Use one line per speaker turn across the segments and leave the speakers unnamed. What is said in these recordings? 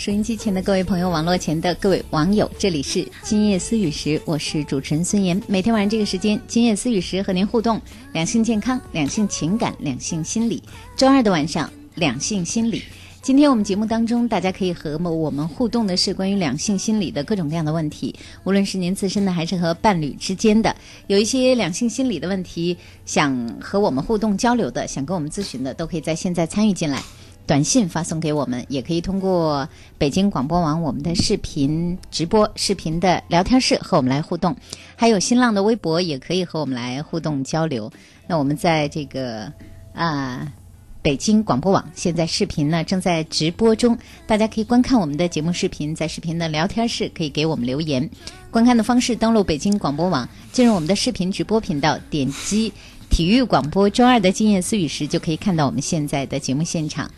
收音机前的各位朋友，网络前的各位网友，这里是今夜思雨时，我是主持人孙岩。每天晚上这个时间，今夜思雨时和您互动两性健康、两性情感、两性心理。周二的晚上，两性心理。今天我们节目当中，大家可以和我们互动的是关于两性心理的各种各样的问题，无论是您自身的还是和伴侣之间的，有一些两性心理的问题想和我们互动交流的，想跟我们咨询的，都可以在现在参与进来。短信发送给我们，也可以通过北京广播网我们的视频直播、视频的聊天室和我们来互动，还有新浪的微博也可以和我们来互动交流。那我们在这个啊、北京广播网现在视频呢正在直播中，大家可以观看我们的节目视频，在视频的聊天室可以给我们留言。观看的方式：登录北京广播网，进入我们的视频直播频道，点击体育广播周二的今夜思雨时，就可以看到我们现在的节目现场。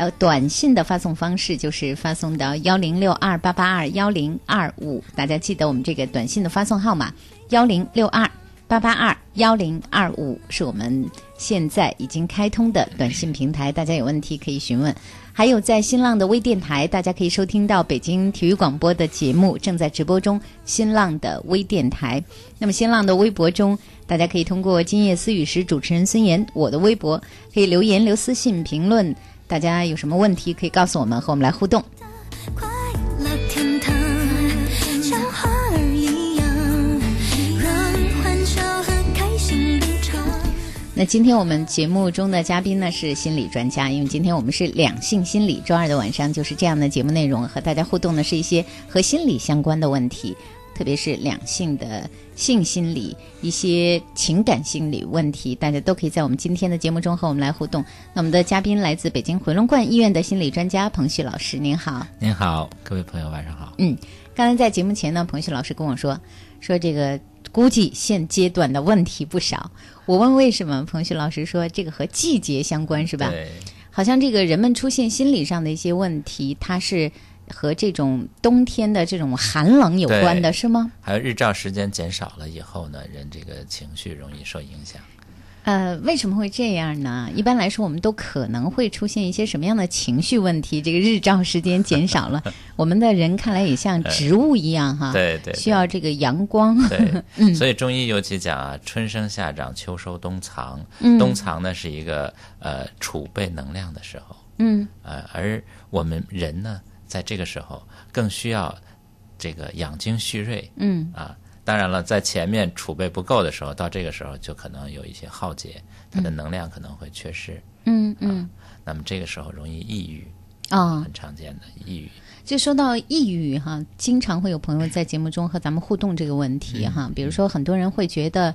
呃，短信的发送方式就是发送到幺零六二八八二幺零二五，大家记得我们这个短信的发送号码幺零六二八八二幺零二五是我们现在已经开通的短信平台，大家有问题可以询问。还有在新浪的微电台，大家可以收听到北京体育广播的节目，正在直播中。新浪的微电台，那么新浪的微博中，大家可以通过“今夜思雨时”主持人孙岩我的微博，可以留言、留私信、评论。大家有什么问题可以告诉我们，和我们来互动。那今天我们节目中的嘉宾呢是心理专家，因为今天我们是两性心理，周二的晚上就是这样的节目内容，和大家互动的是一些和心理相关的问题，特别是两性的性心理、一些情感心理问题，大家都可以在我们今天的节目中和我们来互动。那我们的嘉宾来自北京回龙观医院的心理专家彭旭老师，您好。
您好，各位朋友，晚上好。
嗯，刚才在节目前呢，彭旭老师跟我说，说这个估计现阶段的问题不少。我问为什么，彭旭老师说这个和季节相关，是吧？
对，
好像这个人们出现心理上的一些问题，它是和这种冬天的这种寒冷有关的，是吗？
还有日照时间减少了以后呢，人这个情绪容易受影响。
呃，为什么会这样呢？一般来说，我们都可能会出现一些什么样的情绪问题？这个日照时间减少了，我们的人看来也像植物一样哈，
对对对
需要这个阳光。
对，
嗯
所以中医尤其讲啊，春生夏长，秋收冬藏。
嗯
冬藏呢是一个呃储备能量的时候，
嗯
呃，而我们人呢，在这个时候更需要这个养精蓄锐
嗯
啊。当然了，在前面储备不够的时候，到这个时候就可能有一些耗竭，它的能量可能会缺失。
嗯嗯
那么这个时候容易抑郁，
啊，
很常见的抑郁。
就说到抑郁哈，经常会有朋友在节目中和咱们互动这个问题
嗯
哈。比如说，很多人会觉得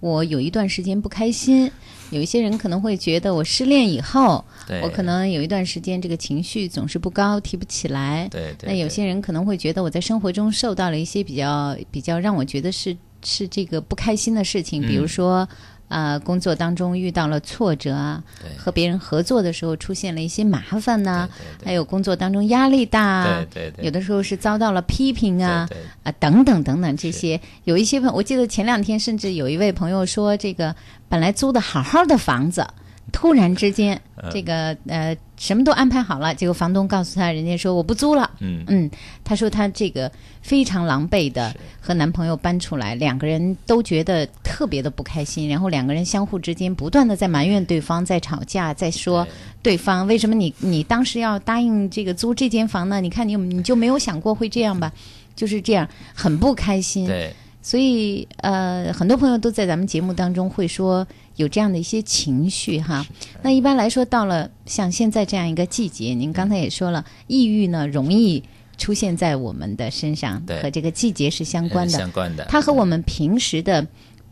我有一段时间不开心，有一些人可能会觉得我失恋以后，我可能有一段时间这个情绪总是不高，提不起来。
对对
那有些人可能会觉得我在生活中受到了一些比较比较让我觉得是是这个不开心的事情，比如
嗯
说。呃，工作当中遇到了挫折啊，和别人合作的时候出现了一些麻烦呐、
对对对。
还有工作当中压力大啊，
对对对。
有的时候是遭到了批评啊，啊等等等等这些，有一些朋我记得前两天甚至有一位朋友说，这个本来租的好好的房子，突然之间
嗯
这个呃什么都安排好了，结果房东告诉他，人家说我不租了。
嗯
嗯，他说他这个非常狼狈的和男朋友搬出来，两个人都觉得特别的不开心，然后两个人相互之间不断的在埋怨对方，在吵架，在说对方为什么你你当时要答应这个租这间房呢？你看你你就没有想过会这样吧？就是这样，很不开心。
对
所以呃，很多朋友都在咱们节目当中会说有这样的一些情绪哈。那一般来说，到了像现在这样一个季节，您刚才也说了，抑郁呢容易出现在我们的身上，
对
和这个季节是相关的。
相关的
它和我们平时的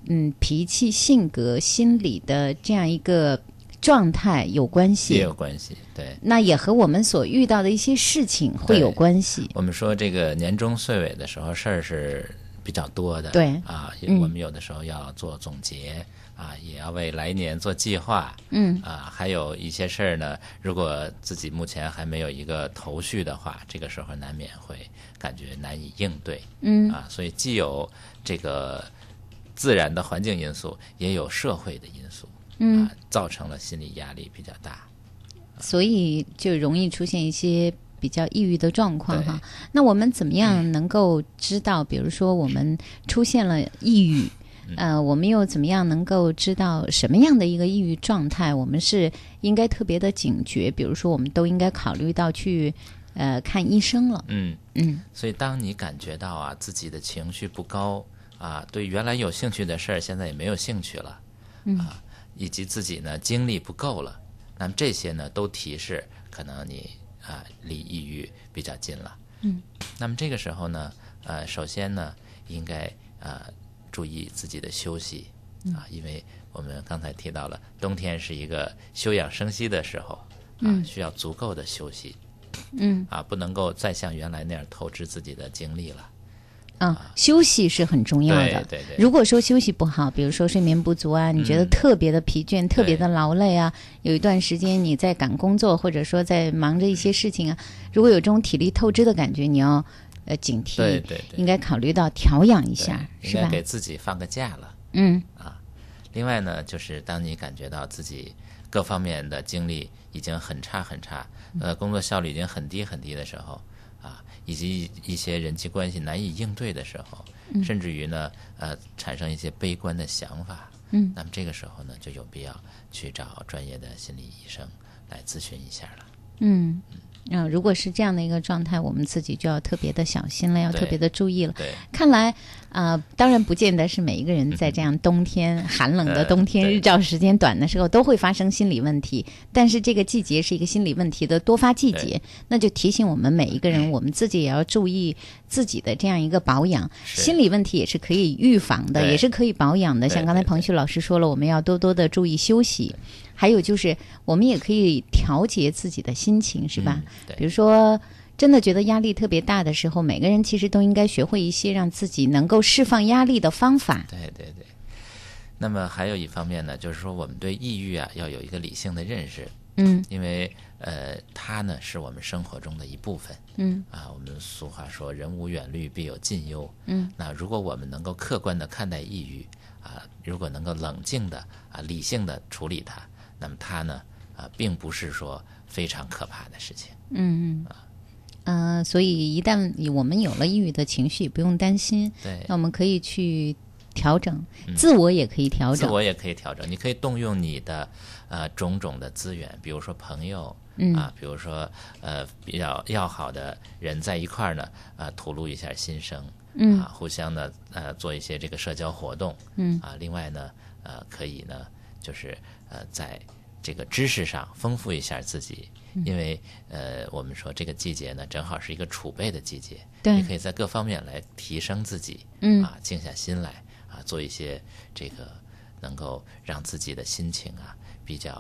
嗯脾气、性格、心理的这样一个状态有关系也
有。关系。对，
那也和我们所遇到的一些事情会有关系。
我们说这个年终岁尾的时候事儿是比较多的，
对
啊，
嗯。
我们有的时候要做总结啊，也要为来年做计划，
嗯。
啊，还有一些事儿呢，如果自己目前还没有一个头绪的话，这个时候难免会感觉难以应对，
嗯。
啊，所以既有这个自然的环境因素，也有社会的因素，
嗯。
啊，造成了心理压力比较大。
所以就容易出现一些比较抑郁的状况哈。那我们怎么样能够知道，比如说我们出现了抑郁，呃，我们又怎么样能够知道什么样的一个抑郁状态，我们是应该特别的警觉？比如说，我们都应该考虑到去呃看医生了。
嗯，
嗯
所以当你感觉到啊自己的情绪不高啊，对原来有兴趣的事儿现在也没有兴趣了，
嗯
啊，以及自己呢精力不够了，那么这些呢都提示可能你啊离抑郁比较近了。
嗯，
那么这个时候呢，呃，首先呢应该呃注意自己的休息啊，因为我们刚才提到了冬天是一个休养生息的时候啊，
嗯
需要足够的休息。
嗯
啊，不能够再像原来那样透支自己的精力了。
啊，休息是很重要的。
对对对
如果说休息不好，比如说睡眠不足啊，你觉得
嗯
特别的疲倦、特别的劳累啊，有一段时间你在赶工作，或者说在忙着一些事情啊，如果有这种体力透支的感觉，你要呃警惕，
对对对
应该考虑到调养一下，是吧
应该给？自己放个假了。
嗯
啊，另外呢，就是当你感觉到自己各方面的精力已经很差很差，呃，工作效率已经很低很低的时候，啊，以及一些人际关系难以应对的时候，甚至于呢，呃，产生一些悲观的想法，
嗯
那么这个时候呢，就有必要去找专业的心理医生来咨询一下了。
嗯。啊，如果是这样的一个状态，我们自己就要特别的小心了，要特别的注意了。
对，
看来啊、当然不见得是每一个人在这样冬天寒冷的
呃
冬天、
对
日照时间短的时候都会发生心理问题。但是这个季节是一个心理问题的多发季节，那就提醒我们每一个人，我们自己也要注意自己的这样一个保养。心理问题也是可以预防的，也是可以保养的。像刚才彭旭老师说了，我们要多多的注意休息。还有就是，我们也可以调节自己的心情，是吧？
嗯对
比如说，真的觉得压力特别大的时候，每个人其实都应该学会一些让自己能够释放压力的方法。
对对对。那么还有一方面呢，就是说我们对抑郁啊要有一个理性的认识，
嗯
因为呃，它呢是我们生活中的一部分。
嗯
啊，我们俗话说“人无远虑，必有近忧”。
嗯，
那如果我们能够客观的看待抑郁啊，如果能够冷静的啊、理性的处理它，那么它呢啊，并不是说非常可怕的事情。
嗯嗯。呃，所以一旦我们有了抑郁的情绪，不用担心，
对
那我们可以去调整，自我也可以调整。
自我也可以调整，你可以动用你的呃种种的资源，比如说朋友，
嗯
啊，比如说呃比较要好的人在一块儿呢，呃吐露一下心声，
嗯
啊，互相呢呃做一些这个社交活动，
嗯
啊，另外呢，呃可以呢就是呃在这个知识上丰富一下自己。
嗯
因为呃，我们说这个季节呢，正好是一个储备的季节，
对
你可以在各方面来提升自己，
嗯
啊，静下心来啊，做一些这个能够让自己的心情啊比较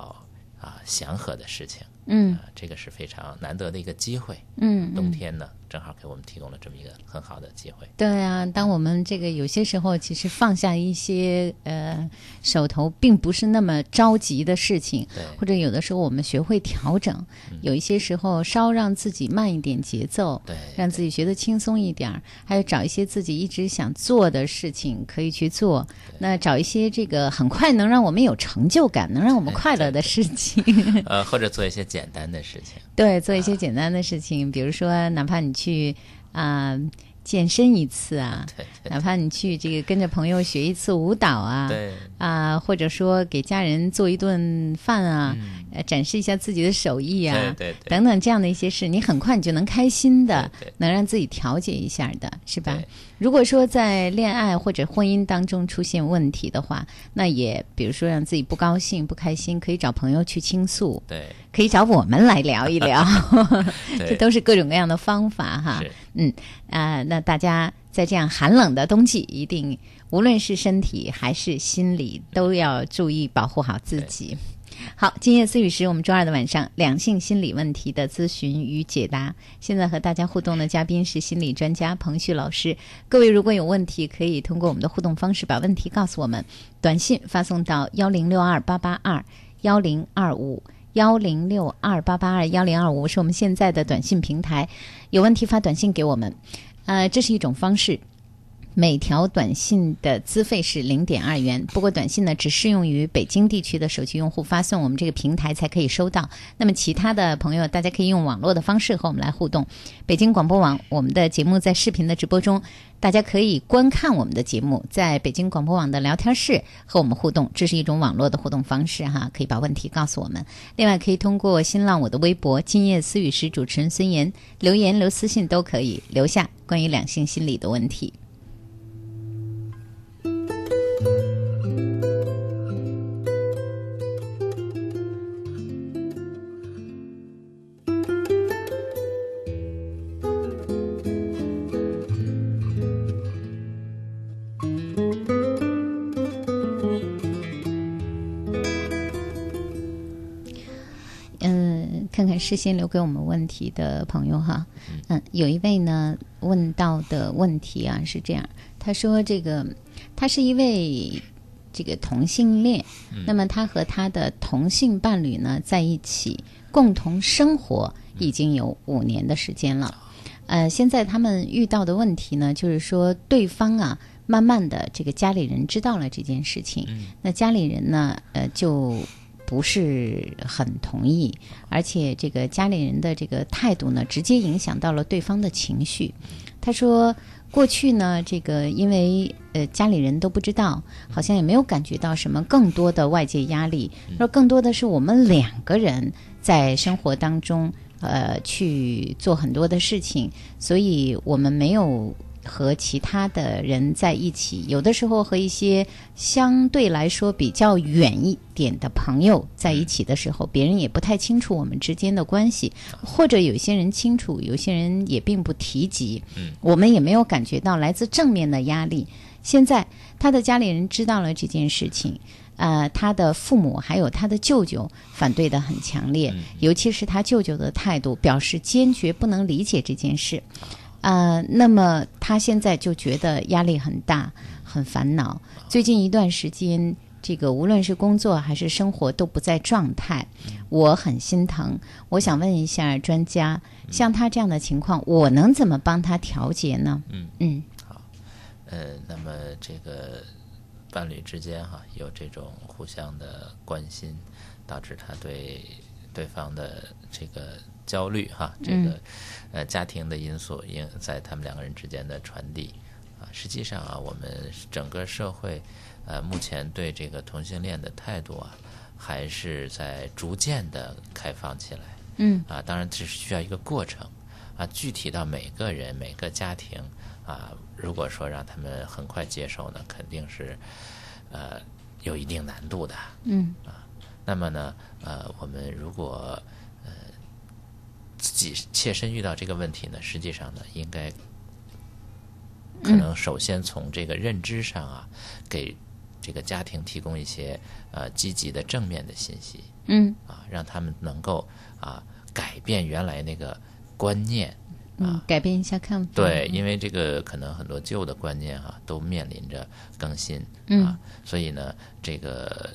啊祥和的事情。
嗯
啊，这个是非常难得的一个机会。
嗯嗯
冬天呢，正好给我们提供了这么一个很好的机会。
对啊，当我们这个有些时候，其实放下一些呃手头并不是那么着急的事情，或者有的时候我们学会调整，有一些时候稍让自己慢一点节奏，
对
让自己学得轻松一点儿，还有找一些自己一直想做的事情可以去做。那找一些这个很快能让我们有成就感、能让我们快乐的事情。
呃，或者做一些简单的事情。
对，做一些简单的事情，比如说，哪怕你去啊、健身一次啊，
对对
哪怕你去这个跟着朋友学一次舞蹈啊，
对。
啊，或者说给家人做一顿饭啊，呃，展示一下自己的手艺啊，等等这样的一些事，你很快你就能开心的，能让自己调节一下的，是吧？
对？
如果说在恋爱或者婚姻当中出现问题的话，那也比如说让自己不高兴、不开心，可以找朋友去倾诉，
对
可以找我们来聊一聊，这都是各种各样的方法哈。嗯啊、那大家在这样寒冷的冬季，一定无论是身体还是心理，都要注意保护好自己。好，今夜思雨时，我们周二的晚上两性心理问题的咨询与解答。现在和大家互动的嘉宾是心理专家彭旭老师。各位如果有问题，可以通过我们的互动方式把问题告诉我们，短信发送到幺零六二八八二幺零二五。幺零六二八八二幺零二五是我们现在的短信平台，有问题发短信给我们，呃，这是一种方式。每条短信的资费是零点二元，不过短信呢只适用于北京地区的手机用户发送我们这个平台才可以收到。那么其他的朋友，大家可以用网络的方式和我们来互动。北京广播网我们的节目在视频的直播中，大家可以观看我们的节目，在北京广播网的聊天室和我们互动，这是一种网络的互动方式哈，可以把问题告诉我们。另外可以通过新浪我的微博“今夜思雨时”主持人孙岩留言留私信都可以留下关于两性心理的问题。事先留给我们问题的朋友哈，嗯，有一位呢问到的问题啊是这样，他说这个他是一位这个同性恋，那么他和他的同性伴侣呢在一起共同生活已经有五年的时间了，呃，现在他们遇到的问题呢，就是说对方啊慢慢的这个家里人知道了这件事情，那家里人呢，呃，就不是很同意，而且这个家里人的这个态度呢，直接影响到了对方的情绪。他说。过去呢，这个因为呃家里人都不知道，好像也没有感觉到什么更多的外界压力，说更多的是我们两个人在生活当中呃去做很多的事情，所以我们没有。和其他的人在一起，有的时候和一些相对来说比较远一点的朋友在一起的时候，别人也不太清楚我们之间的关系，或者有些人清楚，有些人也并不提及。嗯，我们也没有感觉到来自正面的压力。现在他的家里人知道了这件事情，呃，他的父母还有他的舅舅反对的很强烈，尤其是他舅舅的态度，表示坚决不能理解这件事。啊，那么他现在就觉得压力很大，很烦恼。最近一段时间，这个无论是工作还是生活都不在状态，我很心疼。我想问一下专家，像他这样的情况，我能怎么帮他调节呢？
嗯
嗯，
好，呃，那么这个伴侣之间哈，有这种互相的关心，导致他对对方的这个。焦虑哈，这个呃家庭的因素因在他们两个人之间的传递啊，实际上啊，我们整个社会呃目前对这个同性恋的态度啊，还是在逐渐的开放起来。
嗯
啊，当然这是需要一个过程啊，具体到每个人每个家庭啊，如果说让他们很快接受呢，肯定是呃有一定难度的。
嗯
啊，那么呢呃，我们如果自己切身遇到这个问题呢，实际上呢，应该可能首先从这个认知上啊，给这个家庭提供一些呃积极的正面的信息，
嗯，
啊，让他们能够啊改变原来那个观念，嗯，
改变一下看法。
对，因为这个可能很多旧的观念啊都面临着更新，
啊，
所以呢，这个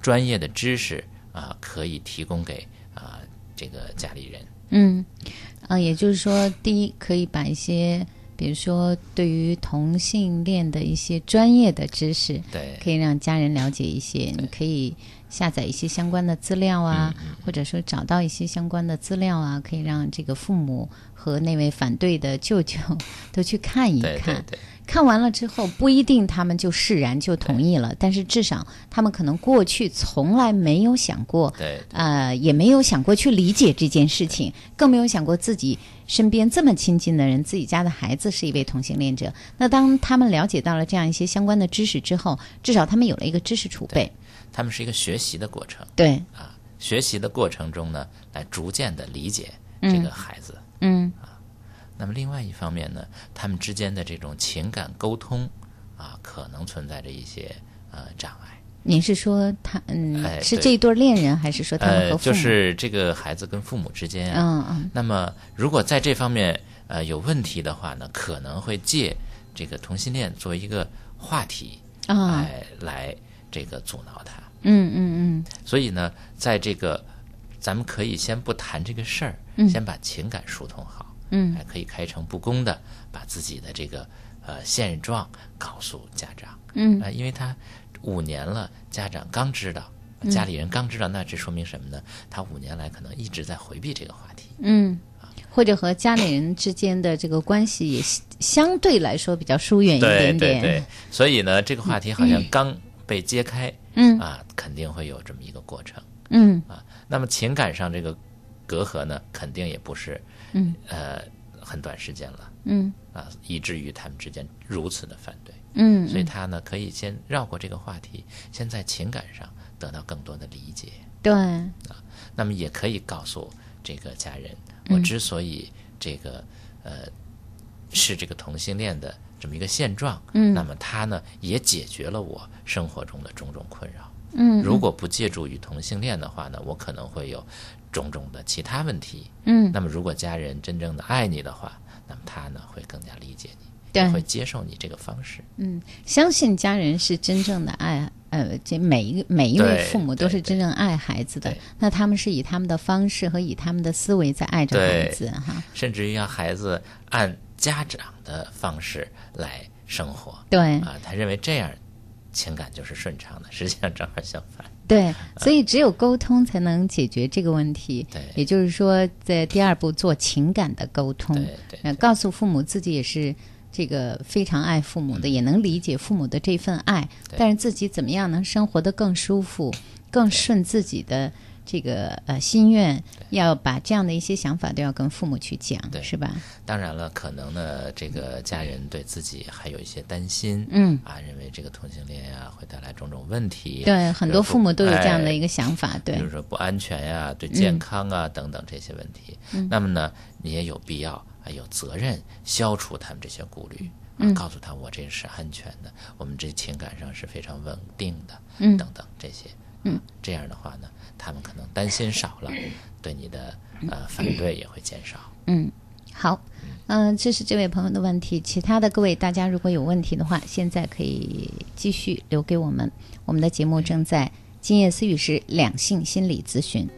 专业的知识啊可以提供给啊这个家里人。
嗯，啊，也就是说，第一，可以把一些，比如说对于同性恋的一些专业的知识，
对，
可以让家人了解一些。你可以下载一些相关的资料啊，或者说找到一些相关的资料啊，可以让这个父母和那位反对的舅舅 都去看一看。看完了之后，不一定他们就释然就同意了，但是至少他们可能过去从来没有想过，
对，
呃，也没有想过去理解这件事情，更没有想过自己身边这么亲近的人，自己家的孩子是一位同性恋者。那当他们了解到了这样一些相关的知识之后，至少他们有了一个知识储备。
他们是一个学习的过程。
对
啊，学习的过程中呢，来逐渐的理解这个孩子。
嗯
啊。那么另外一方面呢，他们之间的这种情感沟通啊，可能存在着一些呃障碍。
您是说他嗯是这一对恋人，还是说他们和
呃，
父母？
就是这个孩子跟父母之间
嗯嗯
那么如果在这方面呃有问题的话呢，可能会借这个同性恋作为一个话题，
啊
哎，来这个阻挠他。
嗯嗯
所以呢，在这个咱们可以先不谈这个事儿，
嗯
先把情感疏通好。
嗯
还可以开诚布公的把自己的这个呃现状告诉家长。
嗯
啊、因为他五年了，家长刚知道，
嗯
家里人刚知道，那这说明什么呢？他五年来可能一直在回避这个话题。
嗯，或者和家里人之间的这个关系也相相对来说比较疏远一
点
点点。
对对，所以呢，这个话题好像刚被揭开，
嗯
啊，肯定会有这么一个过程。
嗯
啊，那么情感上这个隔阂呢，肯定也不是，
嗯，
呃，很短时间了，
嗯。
啊，以至于他们之间如此的反对，
嗯，
所以他呢可以先绕过这个话题，先在情感上得到更多的理解，
对，啊
那么也可以告诉这个家人，
嗯。
我之所以这个呃是这个同性恋的这么一个现状，
嗯。
那么他呢也解决了我生活中的种种困扰。
嗯。
如果不借助于同性恋的话呢，我可能会有种种的其他问题。
嗯
那么如果家人真正的爱你的话，那么他呢会更加理解你，
对
也会接受你这个方式。
嗯，相信家人是真正的爱，呃，这每一个每一位父母都是真正爱孩子的。那他们是以他们的方式和以他们的思维在爱着孩子哈。
甚至于让孩子按家长的方式来生活。
对
啊，他认为这样情感就是顺畅的，实际上正好相反。
对，所以只有沟通才能解决这个问题。
对。
也就是说，在第二步做情感的沟通，
对对
呃告诉父母自己也是这个非常爱父母的，也能理解父母的这份爱，但是自己怎么样能生活得更舒服、更顺自己的这个呃心愿，要把这样的一些想法都要跟父母去讲，
对
是吧？
当然了，可能呢，这个家人对自己还有一些担心，
嗯
啊，认为这个同性恋呀、会带来种种问题。
对，很多父母都有这样的一
个。
想法，对
比如，说不安全呀、对健康啊、等等这些问题。
嗯
那么呢，你也有必要啊，有责任消除他们这些顾虑，啊，
嗯
告诉他我这是安全的，我们这情感上是非常稳定的，
嗯
等等这些。
嗯，
这样的话呢，他们可能担心少了，对你的呃反对也会减少。
嗯，好，嗯、这是这位朋友的问题。其他的各位大家如果有问题的话，现在可以继续留给我们。我们的节目正在今夜思雨时两性心理咨询。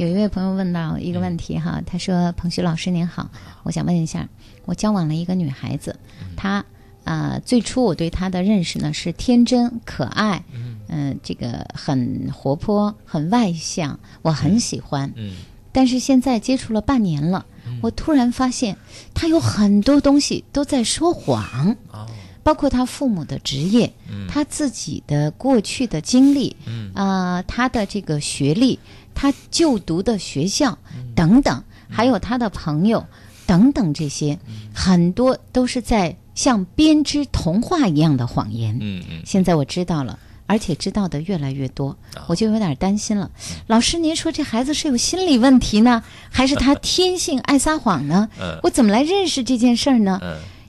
有一位朋友问到一个问题哈，他说：“彭旭老师您好，我想问一下，我交往了一个女孩子，她呃最初我对她的认识呢是天真可爱，嗯、这个很活泼，很外向，我很喜欢。
嗯。
但是现在接触了半年了，我突然发现她有很多东西都在说谎。
哦，
包括他父母的职业，他自己的过去的经历，
嗯。
啊，他的这个学历，他就读的学校等等，还有他的朋友等等，这些很多都是在像编织童话一样的谎言。
嗯嗯，
现在我知道了。而且知道的越来越多，我就有点担心了。老师，您说这孩子是有心理问题呢，还是他天性爱撒谎呢？
嗯
我怎么来认识这件事儿呢？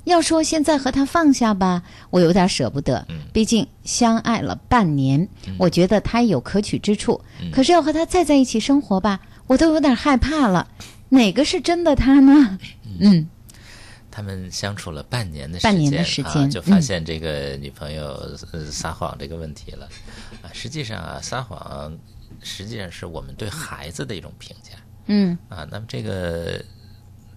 嗯
要说现在和他放下吧，我有点舍不得。毕竟相爱了半年，我觉得他有可取之处。可是要和他再在一起生活吧，我都有点害怕了。哪个是真的他呢？嗯
他们相处了半年的时间，
半年的时间
啊，就发
嗯
现这个女朋友、呃撒谎这个问题了。啊，实际上啊，撒谎实际上是我们对孩子的一种评价
嗯
啊。那么这个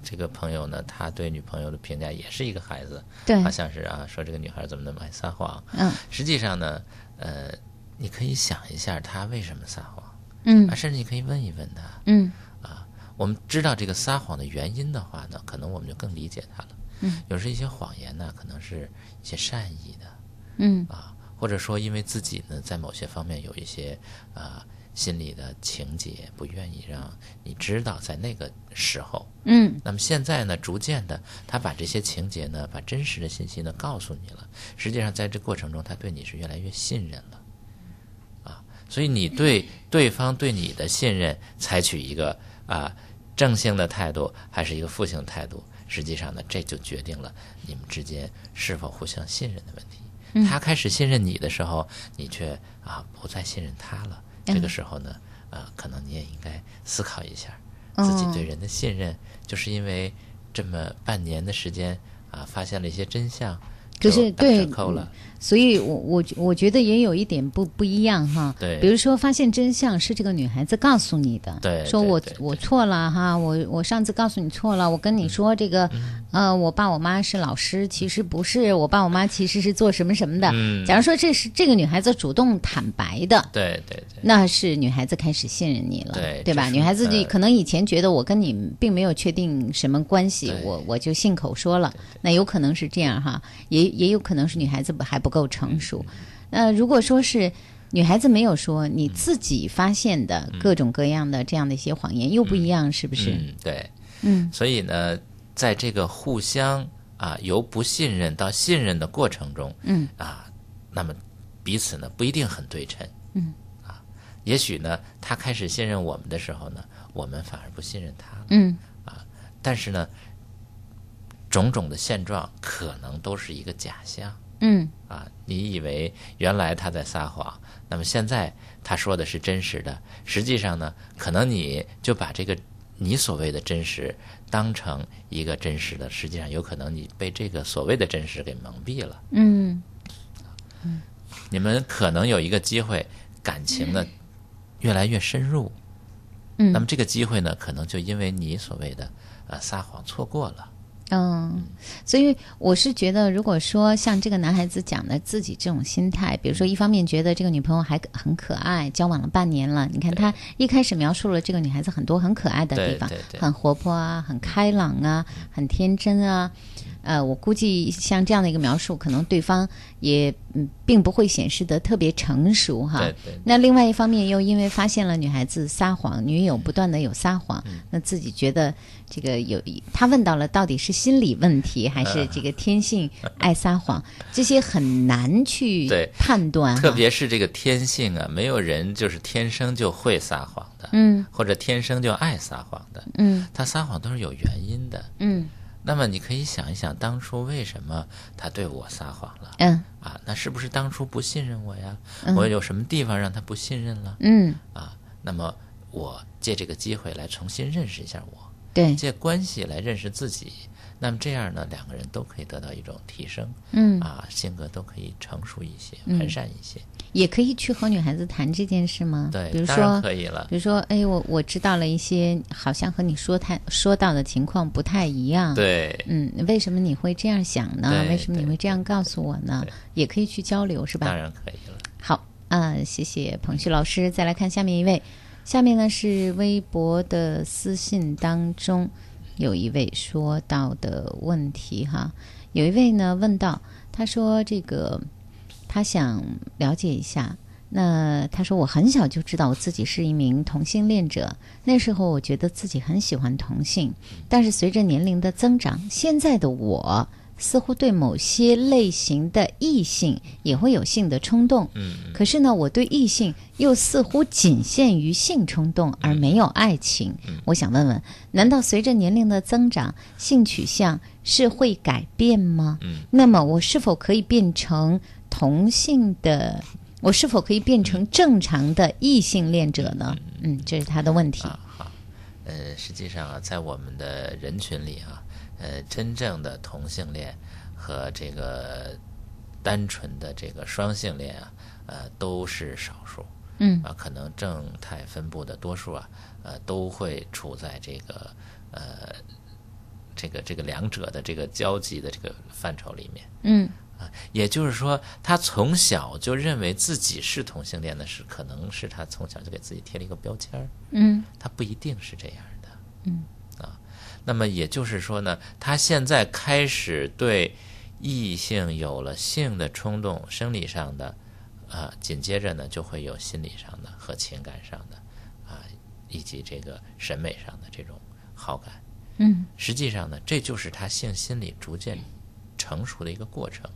这个朋友呢，他对女朋友的评价也是一个孩子，
对
好像是啊，说这个女孩怎么那么爱撒谎。
嗯
实际上呢，呃，你可以想一下他为什么撒谎
嗯
啊，甚至你可以问一问他。
嗯啊
我们知道这个撒谎的原因的话呢，可能我们就更理解他了。
嗯，
有时一些谎言呢，可能是一些善意的
嗯
啊，或者说因为自己呢在某些方面有一些啊心里的情节，不愿意让你知道，在那个时候。
嗯
那么现在呢，逐渐的，他把这些情节呢，把真实的信息呢告诉你了。实际上，在这过程中，他对你是越来越信任了，啊，所以你对对方对你的信任，采取一个啊正性的态度，还是一个负性的态度，实际上呢，这就决定了你们之间是否互相信任的问题。他开始信任你的时候，你却啊不再信任他了。这个时候呢，啊，可能你也应该思考一下，自己对人的信任，就是因为这么半年的时间啊，发现了一些真相，
可
就是打
对
折扣了。
所以我我我觉得也有一点不不一样哈。
对。
比如说发现真相是这个女孩子告诉你的，
对
说我我错了哈，我我上次告诉你错了，我跟你说这个，
嗯。
呃，我爸我妈是老师，其实不是，我爸我妈其实是做什么什么的。
嗯。
假如说这是这个女孩子主动坦白的，
对对对，
那是女孩子开始信任你了，
对？对吧？
女孩子就
呃。
可能以前觉得我跟你并没有确定什么关系，我我就信口说了，那有可能是这样哈，也也有可能是女孩子不还不够成熟。
嗯
那如果说是女孩子没有说，你自己发现的各种各样的这样的一些谎言，又不一样，是不是？
嗯，对，
嗯。
所以呢，在这个互相啊由不信任到信任的过程中，
嗯。
啊，那么彼此呢不一定很对称，
嗯。
啊，也许呢他开始信任我们的时候呢，我们反而不信任他
嗯。
啊但是呢，种种的现状可能都是一个假象。
嗯
啊，你以为原来他在撒谎，那么现在他说的是真实的，实际上呢，可能你就把这个你所谓的真实当成一个真实的，实际上有可能你被这个所谓的真实给蒙蔽了。
嗯
你们可能有一个机会，感情呢越来越深入，
嗯
那么这个机会呢，可能就因为你所谓的呃撒谎错过了。
嗯，所以我是觉得，如果说像这个男孩子讲的自己这种心态，比如说一方面觉得这个女朋友还很可爱，交往了半年了，你看他一开始描述了这个女孩子很多很可爱的地方很活泼啊，很开朗啊，很天真啊。呃，我估计像这样的一个描述，可能对方也嗯并不会显示得特别成熟哈。
对对
那另外一方面，又因为发现了女孩子撒谎，女友不断的有撒谎，
嗯
那自己觉得这个有，他问到了到底是心理问题还是这个天性爱撒谎，这些很难去 判断哈。
特别是这个天性啊，没有人就是天生就会撒谎的，
嗯
或者天生就爱撒谎的，
嗯
他撒谎都是有原因的。
嗯
那么你可以想一想，当初为什么他对我撒谎了？
嗯
啊，那是不是当初不信任我呀？
嗯
我有什么地方让他不信任了？
嗯，
啊，那么我借这个机会来重新认识一下我，
对，
借关系来认识自己。那么这样呢，两个人都可以得到一种提升，
嗯
啊，性格都可以成熟一些，
嗯
完善一些。
也可以去和女孩子谈这件事吗？
对
比如说
可以了
比如说，哎，我我知道了一些好像和你说太说到的情况不太一样。
对
嗯，为什么你会这样想呢？为什么你会这样告诉我呢？也可以去交流，是吧？
当然可以了。
好，啊、谢谢彭旭老师。再来看下面一位，下面呢是微博的私信当中有一位说到的问题哈，有一位呢问到，他说这个他想了解一下。那他说我很小就知道我自己是一名同性恋者，那时候我觉得自己很喜欢同性，但是随着年龄的增长，现在的我似乎对某些类型的异性也会有性的冲动。
嗯，
可是呢，我对异性又似乎仅限于性冲动，而没有爱情。嗯我想问问，难道随着年龄的增长，性取向是会改变吗？
嗯，
那么我是否可以变成同性的？我是否可以变成正常的异性恋者呢？嗯，这是他的问题。
啊，好，呃，实际上啊，在我们的人群里啊，呃，真正的同性恋和这个单纯的这个双性恋啊，呃，都是少数。
嗯
啊，可能正态分布的多数啊，呃，都会处在这个呃这个这个两者的这个交集的这个范畴里面。
嗯
啊，也就是说，他从小就认为自己是同性恋的是，可能是他从小就给自己贴了一个标签儿。
嗯
他不一定是这样的。
嗯
啊，那么也就是说呢，他现在开始对异性有了性的冲动，生理上的，啊，紧接着呢就会有心理上的和情感上的，啊，以及这个审美上的这种好感。
嗯
实际上呢，这就是他性心理逐渐成熟的一个过程。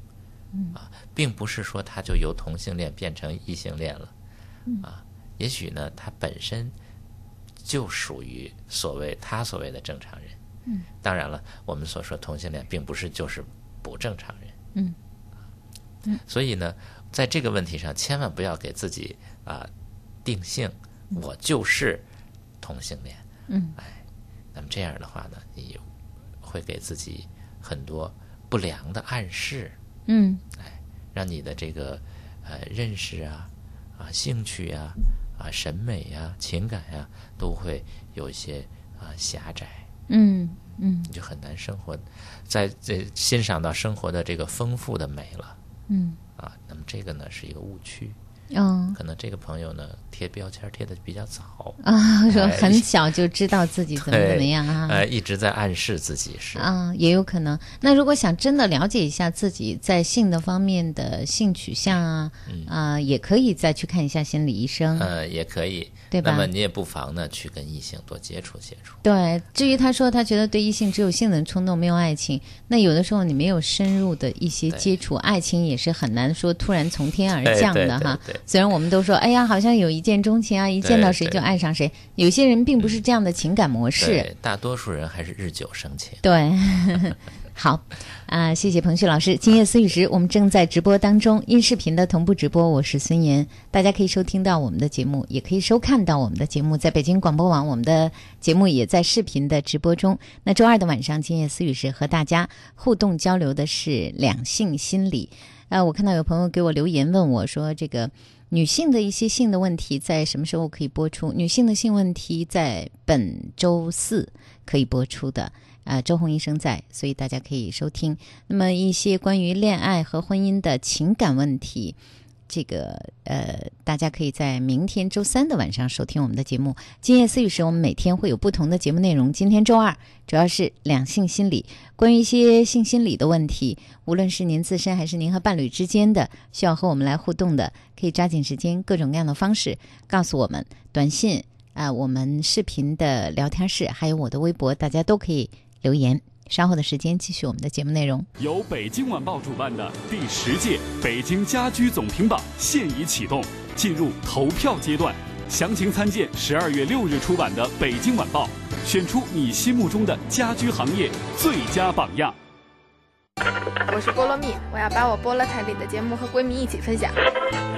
嗯
啊，并不是说他就由同性恋变成异性恋了。
嗯
啊，也许呢，他本身就属于所谓他所谓的正常人。
嗯，
当然了，我们所说同性恋，并不是就是不正常人。
嗯。嗯。
所以呢，在这个问题上，千万不要给自己啊、定性，我就是同性恋。
嗯。
哎，那么这样的话呢，你会给自己很多不良的暗示，
嗯。
哎让你的这个呃认识啊、啊兴趣啊、啊审美呀、情感呀、都会有一些啊狭窄，
嗯嗯
你就很难生活，在这欣赏到生活的这个丰富的美了
嗯
啊。那么这个呢是一个误区，
嗯
可能这个朋友呢贴标签贴的比较早
啊，说
哎
很小就知道自己怎么怎么样啊。
呃，一直在暗示自己是
啊，也有可能。那如果想真的了解一下自己在性的方面的性取向啊，啊、也可以再去看一下心理医生。
呃，也可以，
对吧
那么你也不妨呢去跟异性多接触接触。
对，至于他说他觉得对异性只有性能冲动，没有爱情，那有的时候你没有深入的一些接触，爱情也是很难说突然从天而降的哈
对对对。
虽然我们都说，哎呀，好像有一见钟情啊，一见到谁就爱上谁，有些人并不是这样的情感模式。
对，大多数人还是日久生情。
对，好啊、谢谢彭旭老师。今夜思雨时，我们正在直播当中，音视频的同步直播，我是孙岩，大家可以收听到我们的节目，也可以收看到我们的节目，在北京广播网，我们的节目也在视频的直播中。那周二的晚上，今夜思雨时和大家互动交流的是两性心理。啊，我看到有朋友给我留言问我说，这个女性的一些性的问题在什么时候可以播出？女性的性问题在本周四可以播出的。啊，周红医生在，所以大家可以收听。那么一些关于恋爱和婚姻的情感问题，这个呃，大家可以在明天周三的晚上收听我们的节目。今夜思语时，我们每天会有不同的节目内容。今天周二主要是两性心理，关于一些性心理的问题，无论是您自身还是您和伴侣之间的需要和我们来互动的，可以抓紧时间，各种各样的方式告诉我们，短信啊、我们视频的聊天室，还有我的微博，大家都可以留言。稍后的时间继续我们的节目内容。
由北京晚报主办的第十届北京家居总评榜现已启动，进入投票阶段。详情参见十二月六日出版的《北京晚报》，选出你心目中的家居行业最佳榜样。
我是菠萝蜜，我要把我菠萝台里的节目和闺蜜一起分享。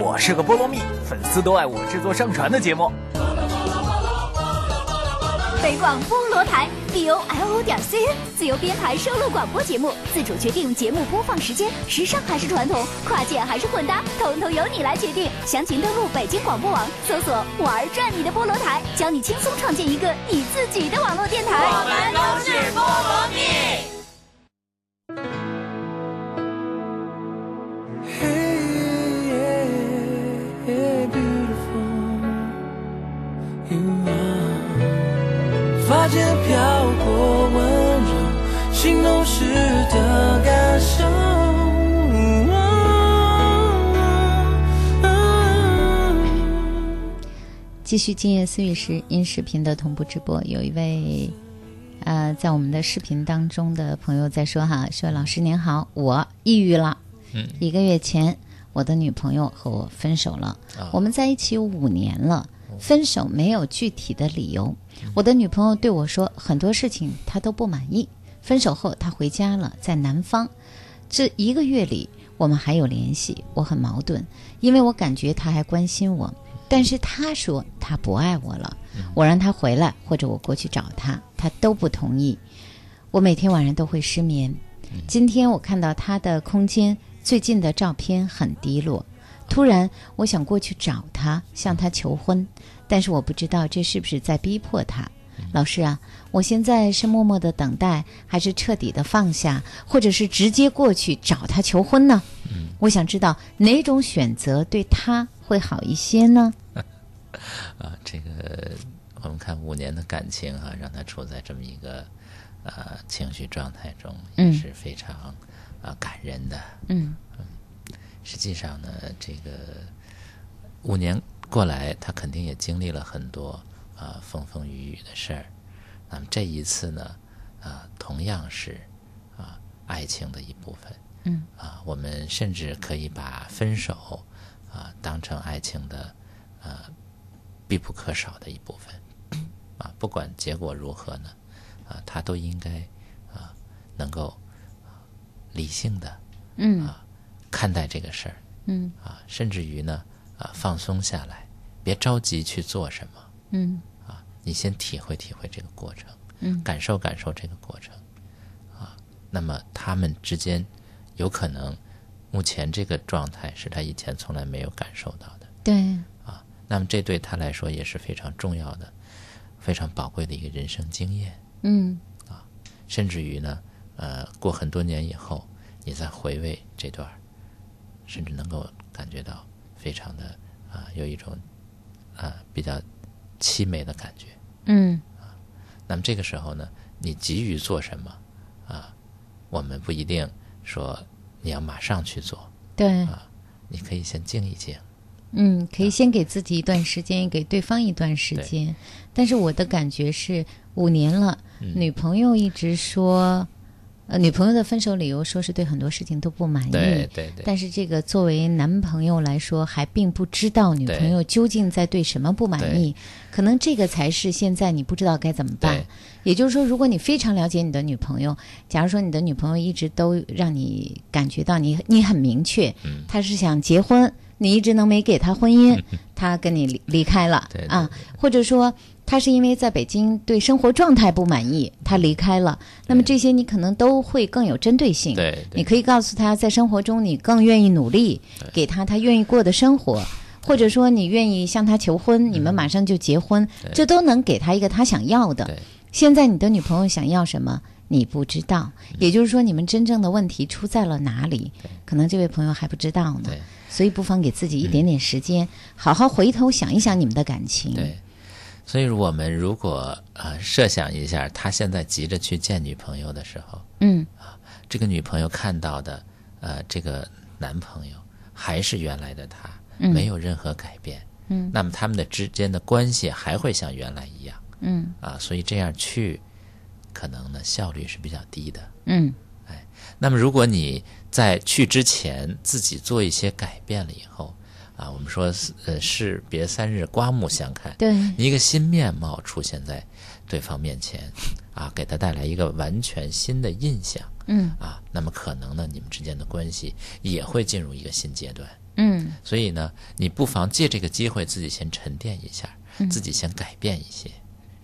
我是个菠萝蜜，粉丝都爱我制作上传的节目。
北广菠萝台 b o l o 点 c n 自由编排收录广播节目，自主决定节目播放时间，时尚还是传统，跨界还是混搭，统统由你来决定。详情登录北京广播网，搜索“玩转你的菠萝台”，教你轻松创建一个你自己的网络电台。
我们都是菠萝蜜。间飘过温柔，心动时的感受。
继续今夜思雨时音视频的同步直播，有一位呃在我们的视频当中的朋友在说哈，说老师您好，我抑郁了，
嗯
一个月前我的女朋友和我分手了，
啊
我们在一起有五年了，分手没有具体的理由，我的女朋友对我说很多事情她都不满意，分手后她回家了，在南方，这一个月里我们还有联系，我很矛盾，因为我感觉她还关心我。但是他说他不爱我了，我让他回来或者我过去找他，他都不同意。我每天晚上都会失眠。今天我看到他的空间最近的照片很低落，突然我想过去找他，向他求婚，但是我不知道这是不是在逼迫他。老师啊，我现在是默默的等待，还是彻底的放下，或者是直接过去找他求婚呢？我想知道哪种选择对他会好一些呢？
啊，这个我们看五年的感情哈、让他处在这么一个呃情绪状态中，也
嗯
是非常啊、感人的。
嗯
实际上呢，这个五年过来，他肯定也经历了很多啊、风风雨雨的事儿。那么这一次呢，啊、同样是啊、爱情的一部分。
嗯
啊，我们甚至可以把分手啊当成爱情的啊必不可少的一部分啊，不管结果如何呢，啊，他都应该啊能够啊理性的
嗯
看待这个事儿
嗯。
啊，甚至于呢啊放松下来，别着急去做什么
嗯。
啊，你先体会体会这个过程，
嗯。
感受感受这个过程啊，那么他们之间有可能目前这个状态是他以前从来没有感受到的。
对，
啊，那么这对他来说也是非常重要的、非常宝贵的一个人生经验。
嗯。
啊甚至于呢，呃，过很多年以后，你再回味这段儿，甚至能够感觉到非常的啊、有一种啊、比较凄美的感觉。
嗯啊
那么这个时候呢，你急于做什么啊？我们不一定说你要马上去做，
对啊，
你可以先静一静。
嗯，可以先给自己一段时间，也给对方一段时间。但是我的感觉是，五年了，
嗯
女朋友一直说，呃，女朋友的分手理由说是对很多事情都不满意。
对对对
但是这个作为男朋友来说，还并不知道女朋友究竟在对什么不满意，可能这个才是现在你不知道该怎么办。也就是说，如果你非常了解你的女朋友，假如说你的女朋友一直都让你感觉到你你很明确，
嗯
她是想结婚，你一直能没给她婚姻，她跟你离离开了啊，或者说她是因为在北京对生活状态不满意，他离开了，那么这些你可能都会更有针对性。
对对。
你可以告诉他，在生活中你更愿意努力，给他他愿意过的生活。或或者说你愿意向他求婚，你们马上就结婚，这都能给他一个他想要的。现在你的女朋友想要什么，你不知道，也就是说你们真正的问题出在了哪里，可能这位朋友还不知道呢。所以不妨给自己一点点时间，好好回头想一想你们的感情。
对，所以我们如果呃设想一下，他现在急着去见女朋友的时候，
嗯，
啊，这个女朋友看到的呃这个男朋友还是原来的他，
嗯。
没有任何改变，
嗯。
那么他们的之间的关系还会像原来一样，
嗯。
啊，所以这样去，可能呢效率是比较低的。
嗯。
哎那么，如果你在去之前自己做一些改变了以后，啊，我们说呃士别三日，刮目相看，
对
一个新面貌出现在对方面前，啊，给他带来一个完全新的印象，
嗯
啊，那么可能呢，你们之间的关系也会进入一个新阶段。
嗯
所以呢，你不妨借这个机会自己先沉淀一下，
嗯
自己先改变一些，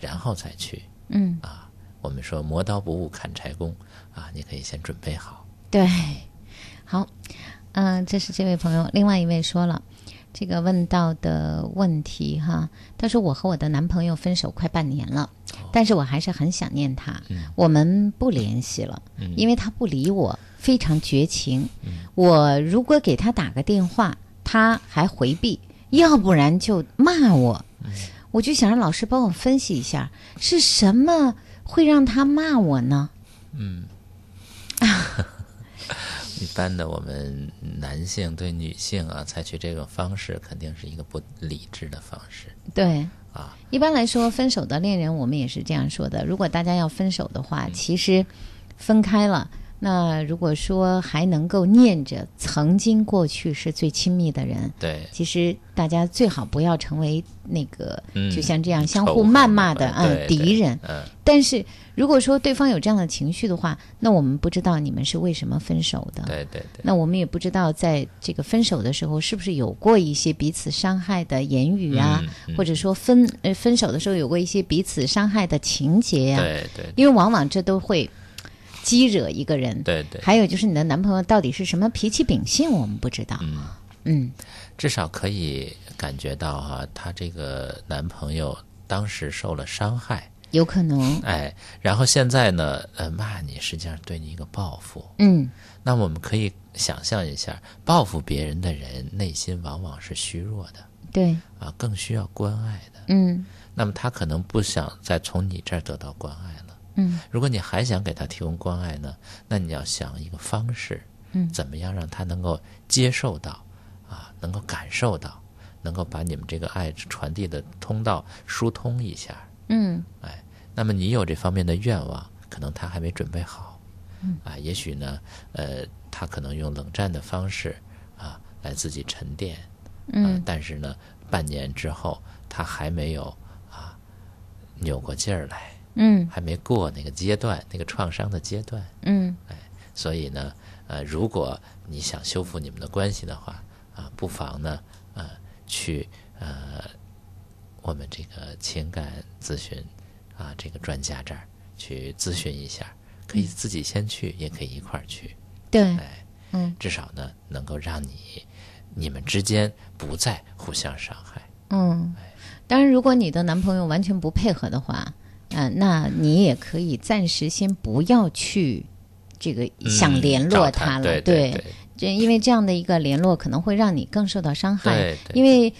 然后再去。
嗯
啊，我们说磨刀不误砍柴工啊，你可以先准备好。
对，好，嗯、这是这位朋友。另外一位说了，这个问到的问题哈，他说我和我的男朋友分手快半年了，但是我还是很想念他，我们不联系了，因为他不理我，非常绝情。我如果给他打个电话，他还回避，要不然就骂我。我就想让老师帮我分析一下，是什么会让他骂我呢？
嗯，一般的我们男性对女性啊，采取这种方式，肯定是一个不理智的方式。
对
啊，
一般来说，分手的恋人，我们也是这样说的。如果大家要分手的话，其实分开了，那如果说还能够念着曾经过去是最亲密的人，
对，
其实大家最好不要成为那个、
嗯
就像这样相互谩骂的啊
对对
敌人。
嗯。
但是如果说对方有这样的情绪的话，那我们不知道你们是为什么分手的。
对对对，
那我们也不知道，在这个分手的时候，是不是有过一些彼此伤害的言语啊，
嗯嗯。
或者说分呃分手的时候有过一些彼此伤害的情节呀、
对对。
因为往往这都会激惹一个人。
对对
还有就是你的男朋友到底是什么脾气秉性，我们不知道。
嗯
嗯
至少可以感觉到哈、她这个男朋友当时受了伤害，
有可能。
哎，然后现在呢，呃，骂你实际上对你一个报复。
嗯
那我们可以想象一下，报复别人的人内心往往是虚弱的
对，
啊，更需要关爱的。
嗯
那么他可能不想再从你这儿得到关爱了。
嗯
如果你还想给他提供关爱呢，那你要想一个方式，
嗯
怎么样让他能够接受到，啊，能够感受到，能够把你们这个爱传递的通道疏通一下。
嗯
哎，那么你有这方面的愿望，可能他还没准备好。
嗯
啊，也许呢，呃，他可能用冷战的方式啊来自己沉淀。
嗯
啊但是呢，半年之后他还没有啊扭过劲儿来。
嗯
还没过那个阶段，那个创伤的阶段。
嗯哎
所以呢，呃，如果你想修复你们的关系的话，啊，不妨呢，呃，去呃我们这个情感咨询啊这个专家这儿去咨询一下，可以自己先去，也可以一块儿去。
对，
哎，
嗯
至少呢，能够让你你们之间不再互相伤害。
嗯。当然，如果你的男朋友完全不配合的话，嗯、那你也可以暂时先不要去这个想联络
他
了，
对对对
这因为这样的一个联络可能会让你更受到伤害。因为